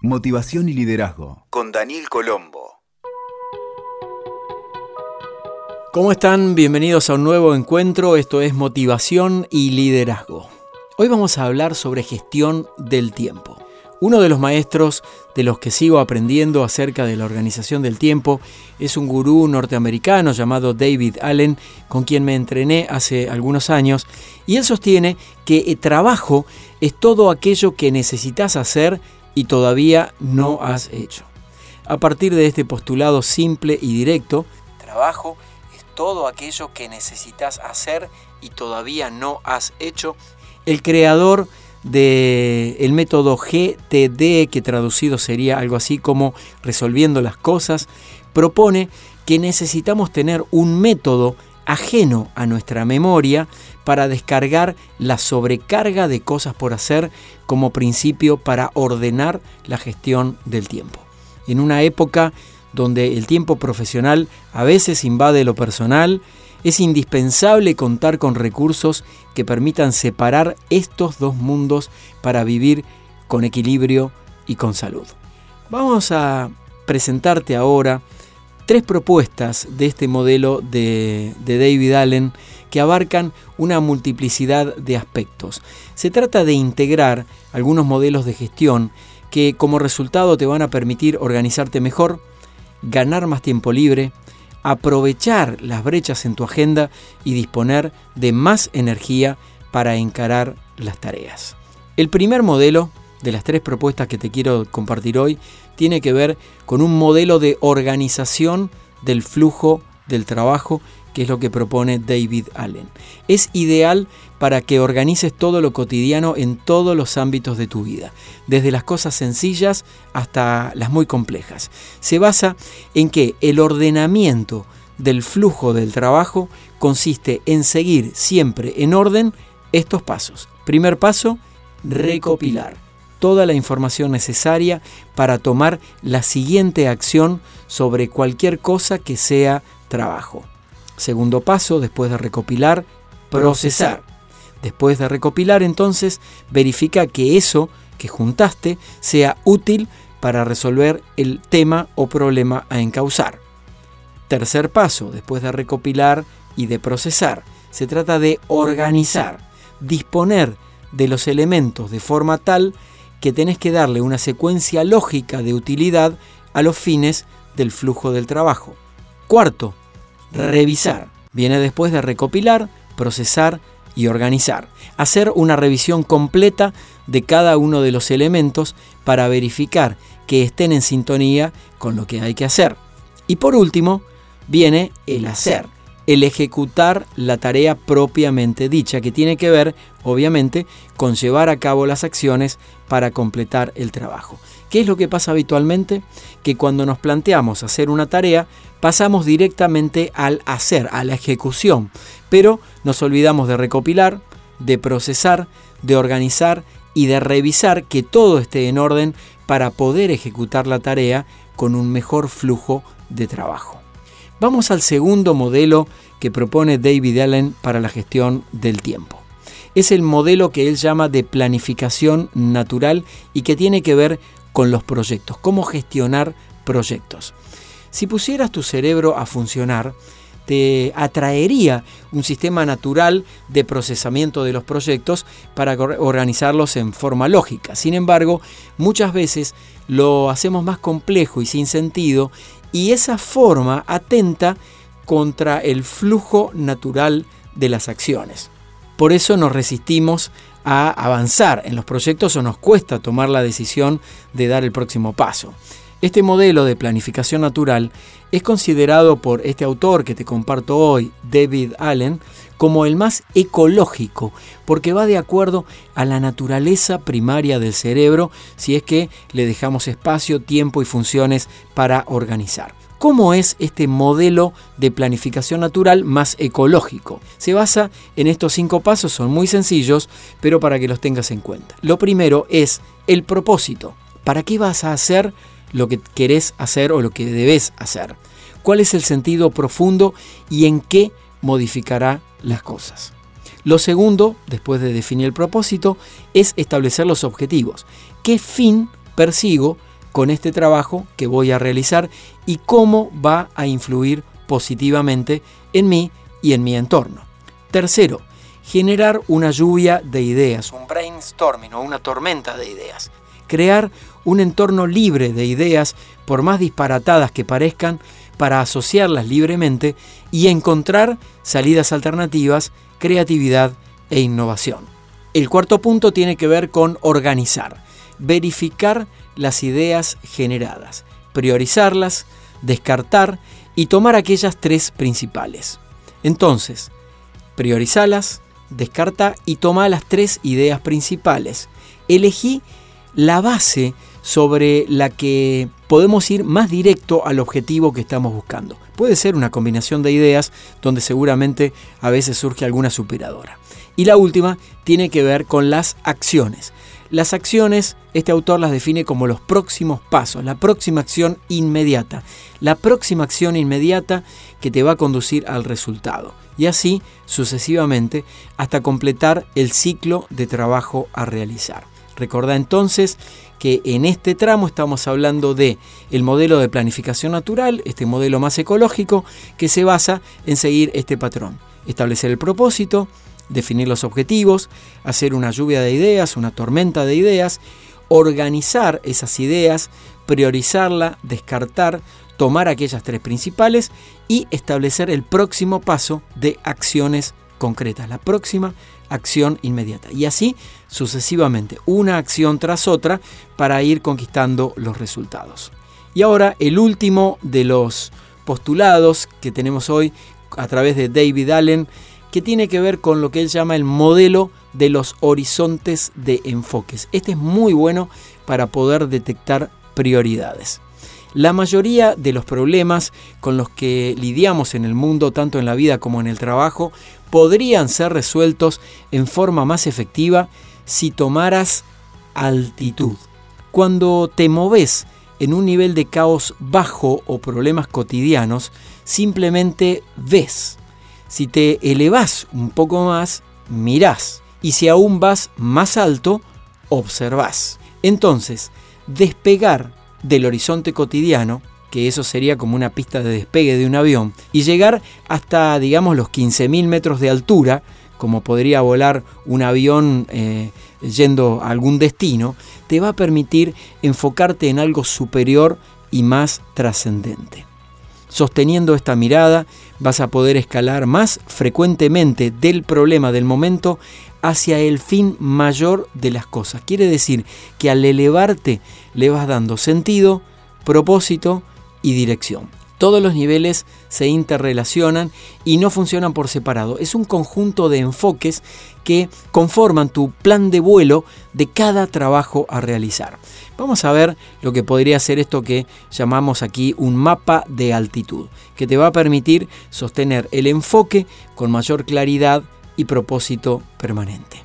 Motivación y liderazgo con Daniel Colombo. ¿Cómo están? Bienvenidos a un nuevo encuentro. Esto es Motivación y Liderazgo. Hoy vamos a hablar sobre gestión del tiempo. Uno de los maestros de los que sigo aprendiendo acerca de la organización del tiempo es un gurú norteamericano llamado David Allen, con quien me entrené hace algunos años, y él sostiene que el trabajo es todo aquello que necesitas hacer y todavía no has hecho. A partir de este postulado simple y directo, trabajo es todo aquello que necesitas hacer y todavía no has hecho, el creador del método GTD, que traducido sería algo así como resolviendo las cosas, propone que necesitamos tener un método ajeno a nuestra memoria para descargar la sobrecarga de cosas por hacer como principio para ordenar la gestión del tiempo. En una época donde el tiempo profesional a veces invade lo personal, es indispensable contar con recursos que permitan separar estos dos mundos para vivir con equilibrio y con salud. Vamos a presentarte ahora tres propuestas de este modelo de, David Allen que abarcan una multiplicidad de aspectos. Se trata de integrar algunos modelos de gestión que como resultado te van a permitir organizarte mejor, ganar más tiempo libre, aprovechar las brechas en tu agenda y disponer de más energía para encarar las tareas. El primer modelo de las tres propuestas que te quiero compartir hoy tiene que ver con un modelo de organización del flujo del trabajo que es lo que propone David Allen. Es ideal para que organices todo lo cotidiano en todos los ámbitos de tu vida, desde las cosas sencillas hasta las muy complejas. Se basa en que el ordenamiento del flujo del trabajo consiste en seguir siempre en orden estos pasos. Primer paso, recopilar toda la información necesaria para tomar la siguiente acción sobre cualquier cosa que sea trabajo. Segundo paso, después de recopilar, procesar. Después de recopilar, entonces, verifica que eso que juntaste sea útil para resolver el tema o problema a encauzar. Tercer paso, después de recopilar y de procesar, se trata de organizar, disponer de los elementos de forma tal que tenés que darle una secuencia lógica de utilidad a los fines del flujo del trabajo. Cuarto, revisar. Viene después de recopilar, procesar y organizar. Hacer una revisión completa de cada uno de los elementos para verificar que estén en sintonía con lo que hay que hacer. Y por último, viene el hacer, el ejecutar la tarea propiamente dicha, que tiene que ver, obviamente, con llevar a cabo las acciones para completar el trabajo. ¿Qué es lo que pasa habitualmente? Que cuando nos planteamos hacer una tarea, pasamos directamente al hacer, a la ejecución, pero nos olvidamos de recopilar, de procesar, de organizar y de revisar que todo esté en orden para poder ejecutar la tarea con un mejor flujo de trabajo. Vamos al segundo modelo que propone David Allen para la gestión del tiempo. Es el modelo que él llama de planificación natural y que tiene que ver con los proyectos, cómo gestionar proyectos. Si pusieras tu cerebro a funcionar, te atraería un sistema natural de procesamiento de los proyectos para organizarlos en forma lógica. Sin embargo, muchas veces lo hacemos más complejo y sin sentido y esa forma atenta contra el flujo natural de las acciones. Por eso nos resistimos a avanzar en los proyectos o nos cuesta tomar la decisión de dar el próximo paso. Este modelo de planificación natural es considerado por este autor que te comparto hoy, David Allen, como el más ecológico, porque va de acuerdo a la naturaleza primaria del cerebro si es que le dejamos espacio, tiempo y funciones para organizar. ¿Cómo es este modelo de planificación natural más ecológico? Se basa en estos cinco pasos, son muy sencillos, pero para que los tengas en cuenta. Lo primero es el propósito. ¿Para qué vas a hacer lo que querés hacer o lo que debes hacer. ¿Cuál es el sentido profundo y en qué modificará las cosas? Lo segundo, después de definir el propósito, es establecer los objetivos. ¿Qué fin persigo con este trabajo que voy a realizar y cómo va a influir positivamente en mí y en mi entorno. Tercero, generar una lluvia de ideas, un brainstorming o una tormenta de ideas. Crear un entorno libre de ideas, por más disparatadas que parezcan, para asociarlas libremente y encontrar salidas alternativas, creatividad e innovación. El cuarto punto tiene que ver con organizar, verificar las ideas generadas, priorizarlas, descartar y tomar aquellas tres principales. Entonces, priorizalas, descarta y toma las tres ideas principales. Elegí la base sobre la que podemos ir más directo al objetivo que estamos buscando. Puede ser una combinación de ideas donde seguramente a veces surge alguna superadora. Y la última tiene que ver con las acciones. Las acciones, este autor las define como los próximos pasos, la próxima acción inmediata, la próxima acción inmediata que te va a conducir al resultado. Y así sucesivamente hasta completar el ciclo de trabajo a realizar. Recordá entonces que en este tramo estamos hablando de el modelo de planificación natural, este modelo más ecológico que se basa en seguir este patrón, establecer el propósito, definir los objetivos, hacer una lluvia de ideas, una tormenta de ideas, organizar esas ideas, priorizarla, descartar, tomar aquellas tres principales y establecer el próximo paso de acciones concretas, la próxima acción inmediata. Y así sucesivamente, una acción tras otra para ir conquistando los resultados. Y ahora el último de los postulados que tenemos hoy a través de David Allen que tiene que ver con lo que él llama el modelo de los horizontes de enfoques. Este es muy bueno para poder detectar prioridades. La mayoría de los problemas con los que lidiamos en el mundo, tanto en la vida como en el trabajo, podrían ser resueltos en forma más efectiva si tomaras altitud. Cuando te moves en un nivel de caos bajo o problemas cotidianos, simplemente ves si te elevas un poco más, mirás. Y si aún vas más alto, observás. Entonces, despegar del horizonte cotidiano, que eso sería como una pista de despegue de un avión, y llegar hasta, digamos, los 15.000 metros de altura, como podría volar un avión eh, yendo a algún destino, te va a permitir enfocarte en algo superior y más trascendente. Sosteniendo esta mirada, vas a poder escalar más frecuentemente del problema del momento hacia el fin mayor de las cosas. Quiere decir que al elevarte le vas dando sentido, propósito y dirección. Todos los niveles se interrelacionan y no funcionan por separado. Es un conjunto de enfoques que conforman tu plan de vuelo de cada trabajo a realizar. Vamos a ver lo que podría ser esto que llamamos aquí un mapa de altitud, que te va a permitir sostener el enfoque con mayor claridad y propósito permanente.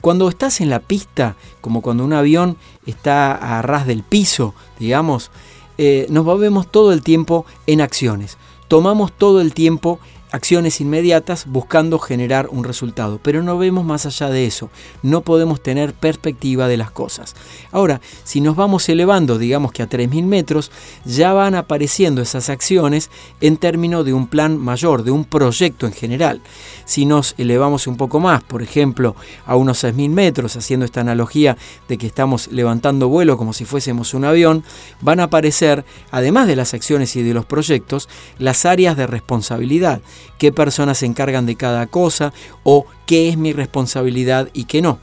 Cuando estás en la pista, como cuando un avión está a ras del piso, digamos, eh, nos movemos todo el tiempo en acciones. Tomamos todo el tiempo acciones inmediatas buscando generar un resultado, pero no vemos más allá de eso, no podemos tener perspectiva de las cosas. Ahora, si nos vamos elevando, digamos que a 3.000 metros, ya van apareciendo esas acciones en términos de un plan mayor, de un proyecto en general. Si nos elevamos un poco más, por ejemplo, a unos 6.000 metros, haciendo esta analogía de que estamos levantando vuelo como si fuésemos un avión, van a aparecer, además de las acciones y de los proyectos, las áreas de responsabilidad qué personas se encargan de cada cosa o qué es mi responsabilidad y qué no.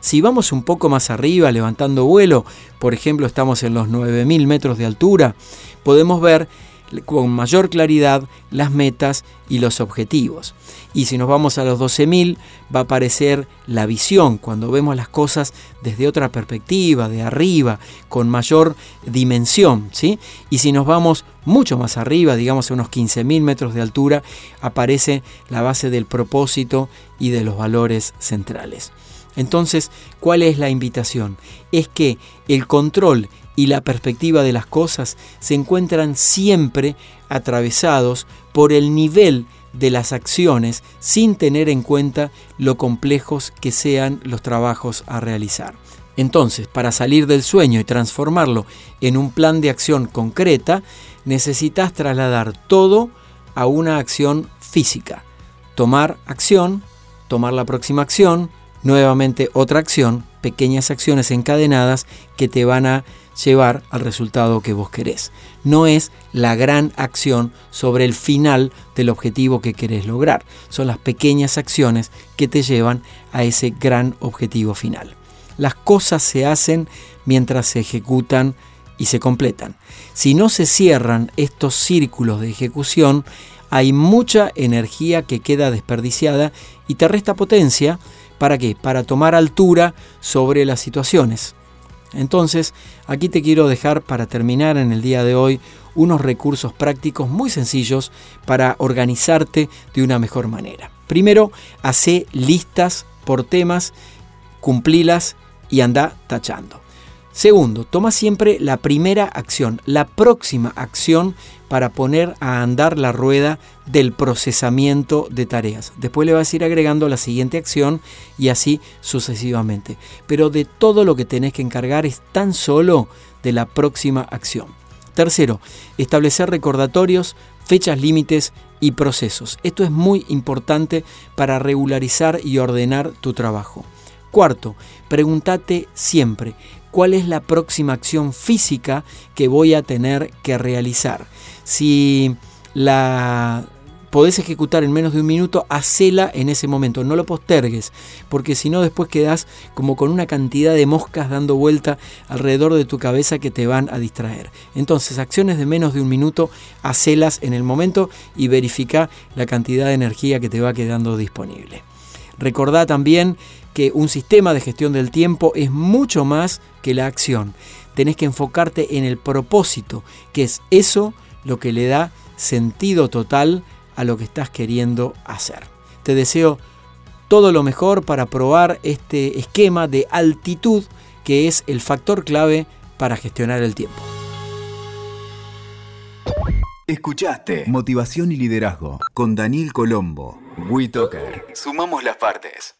Si vamos un poco más arriba, levantando vuelo, por ejemplo estamos en los 9.000 metros de altura, podemos ver con mayor claridad las metas y los objetivos. Y si nos vamos a los 12.000, va a aparecer la visión, cuando vemos las cosas desde otra perspectiva, de arriba, con mayor dimensión. ¿sí? Y si nos vamos mucho más arriba, digamos a unos 15.000 metros de altura, aparece la base del propósito y de los valores centrales. Entonces, ¿cuál es la invitación? Es que el control y la perspectiva de las cosas se encuentran siempre atravesados por el nivel de las acciones sin tener en cuenta lo complejos que sean los trabajos a realizar. Entonces, para salir del sueño y transformarlo en un plan de acción concreta, necesitas trasladar todo a una acción física. Tomar acción, tomar la próxima acción, nuevamente otra acción, pequeñas acciones encadenadas que te van a llevar al resultado que vos querés. No es la gran acción sobre el final del objetivo que querés lograr. Son las pequeñas acciones que te llevan a ese gran objetivo final. Las cosas se hacen mientras se ejecutan y se completan. Si no se cierran estos círculos de ejecución, hay mucha energía que queda desperdiciada y te resta potencia. ¿Para qué? Para tomar altura sobre las situaciones. Entonces, aquí te quiero dejar para terminar en el día de hoy unos recursos prácticos muy sencillos para organizarte de una mejor manera. Primero, hace listas por temas, cumplilas y anda tachando. Segundo, toma siempre la primera acción, la próxima acción para poner a andar la rueda del procesamiento de tareas. Después le vas a ir agregando la siguiente acción y así sucesivamente. Pero de todo lo que tenés que encargar es tan solo de la próxima acción. Tercero, establecer recordatorios, fechas límites y procesos. Esto es muy importante para regularizar y ordenar tu trabajo. Cuarto, pregúntate siempre, ¿cuál es la próxima acción física que voy a tener que realizar? Si la podés ejecutar en menos de un minuto, hacela en ese momento, no lo postergues, porque si no después quedas como con una cantidad de moscas dando vuelta alrededor de tu cabeza que te van a distraer. Entonces, acciones de menos de un minuto, hacelas en el momento y verifica la cantidad de energía que te va quedando disponible. Recordá también que un sistema de gestión del tiempo es mucho más que la acción. Tenés que enfocarte en el propósito, que es eso lo que le da sentido total a lo que estás queriendo hacer. Te deseo todo lo mejor para probar este esquema de altitud que es el factor clave para gestionar el tiempo. Escuchaste Motivación y Liderazgo con Daniel Colombo. WeToker. Sumamos las partes.